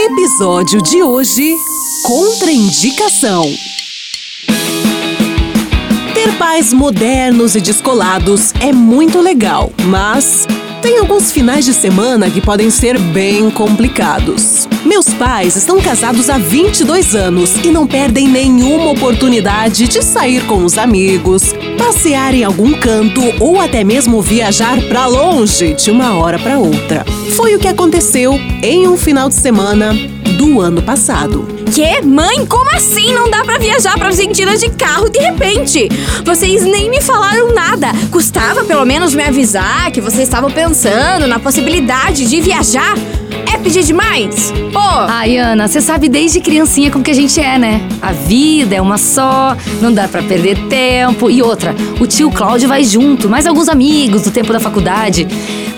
Episódio de hoje: Contraindicação. Ter pais modernos e descolados é muito legal, mas tem alguns finais de semana que podem ser bem complicados. Meus pais estão casados há 22 anos e não perdem nenhuma oportunidade de sair com os amigos, passear em algum canto ou até mesmo viajar para longe de uma hora para outra. Foi o que aconteceu em um final de semana do ano passado. Que? Mãe, como assim? Não dá para viajar pra Argentina de carro de repente. Vocês nem me falaram nada. Custava pelo menos me avisar que vocês estavam pensando na possibilidade de viajar. É pedir demais? Pô! Ai, Ana, você sabe desde criancinha como que a gente é, né? A vida é uma só, não dá para perder tempo. E outra, o tio Cláudio vai junto, mais alguns amigos do tempo da faculdade.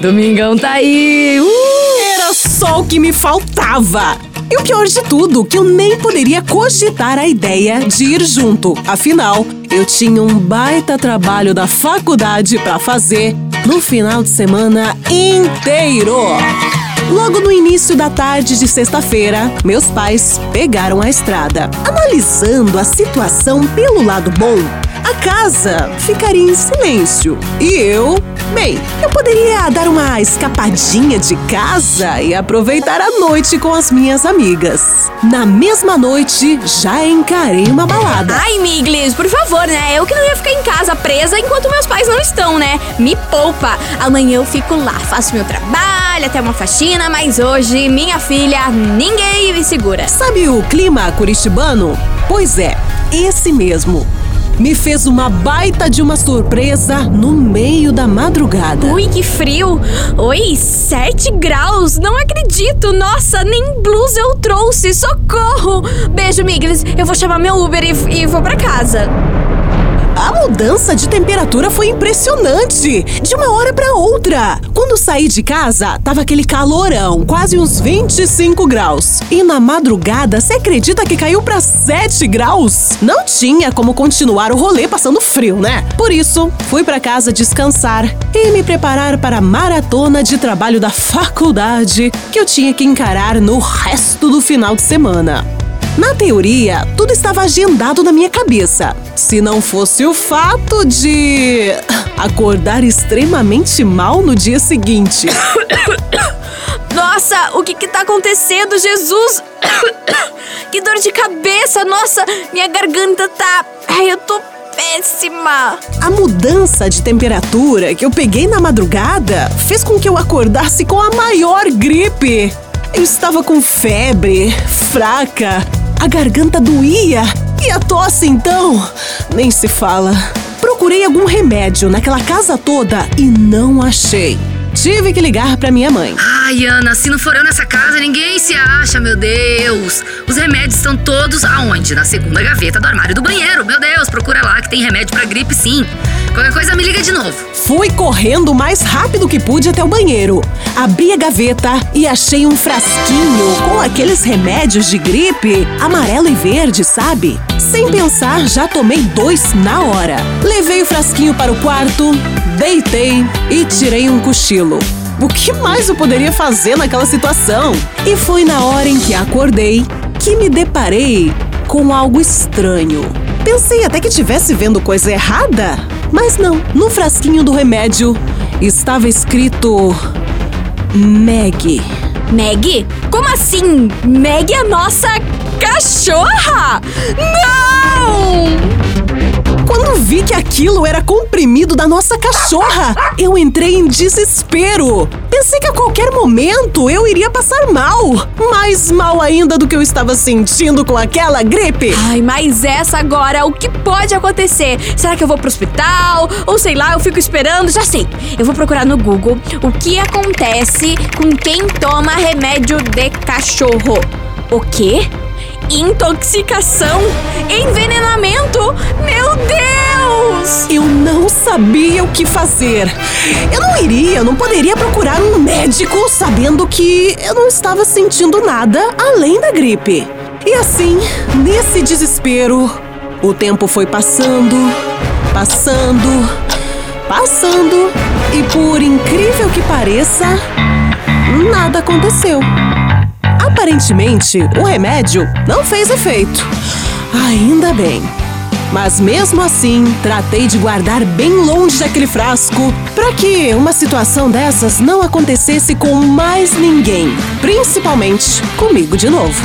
Domingão tá aí! Uh! Era só o que me faltava! E o pior de tudo, que eu nem poderia cogitar a ideia de ir junto. Afinal, eu tinha um baita trabalho da faculdade para fazer no final de semana inteiro. Logo no início da tarde de sexta-feira, meus pais pegaram a estrada. Analisando a situação pelo lado bom, a casa ficaria em silêncio. E eu, bem, eu poderia dar uma escapadinha de casa e aproveitar a noite com as minhas amigas. Na mesma noite, já encarei uma balada. Ai, Miglis, por favor, né? Eu que não ia ficar em casa presa enquanto meus pais não estão, né? Me poupa. Amanhã eu fico lá, faço meu trabalho, até uma faxina, mas hoje, minha filha, ninguém me segura. Sabe o clima curitibano? Pois é, esse mesmo me fez uma baita de uma surpresa no meio da madrugada. Ui, que frio! Oi, 7 graus! Não acredito! Nossa, nem blusa eu trouxe! Socorro! Beijo, Miglis. Eu vou chamar meu Uber e, e vou para casa. A mudança de temperatura foi impressionante, de uma hora para outra. Quando saí de casa, tava aquele calorão, quase uns 25 graus. E na madrugada, você acredita que caiu para 7 graus? Não tinha como continuar o rolê passando frio, né? Por isso, fui para casa descansar e me preparar para a maratona de trabalho da faculdade que eu tinha que encarar no resto do final de semana. Na teoria, tudo estava agendado na minha cabeça. Se não fosse o fato de acordar extremamente mal no dia seguinte. Nossa, o que que tá acontecendo, Jesus? Que dor de cabeça, nossa, minha garganta tá. Ai, eu tô péssima. A mudança de temperatura que eu peguei na madrugada fez com que eu acordasse com a maior gripe. Eu estava com febre, fraca, a garganta doía e a tosse então, nem se fala. Procurei algum remédio naquela casa toda e não achei. Tive que ligar para minha mãe. Ai, Ana, se não for eu nessa casa, ninguém se acha, meu Deus. Os remédios estão todos aonde? Na segunda gaveta do armário do banheiro. Meu Deus, procura lá que tem remédio para gripe sim. Qualquer coisa me liga de novo. Fui correndo o mais rápido que pude até o banheiro. Abri a gaveta e achei um frasquinho com aqueles remédios de gripe, amarelo e verde, sabe? Sem pensar, já tomei dois na hora. Levei o frasquinho para o quarto, deitei e tirei um cochilo. O que mais eu poderia fazer naquela situação? E foi na hora em que acordei que me deparei com algo estranho. Pensei até que tivesse vendo coisa errada, mas não. No frasquinho do remédio estava escrito Meg. Meg? Como assim? Meg é a nossa cachorra? Não! Quando vi que aquilo era comprimido da nossa cachorra, eu entrei em desespero. Pensei que a qualquer momento eu iria passar mal. Mais mal ainda do que eu estava sentindo com aquela gripe. Ai, mas essa agora, o que pode acontecer? Será que eu vou pro hospital? Ou sei lá, eu fico esperando? Já sei. Eu vou procurar no Google o que acontece com quem toma remédio de cachorro. O quê? intoxicação, envenenamento. Meu Deus! Eu não sabia o que fazer. Eu não iria, não poderia procurar um médico sabendo que eu não estava sentindo nada além da gripe. E assim, nesse desespero, o tempo foi passando, passando, passando e por incrível que pareça, nada aconteceu Aparentemente, o remédio não fez efeito. Ainda bem. Mas mesmo assim, tratei de guardar bem longe daquele frasco para que uma situação dessas não acontecesse com mais ninguém, principalmente comigo de novo.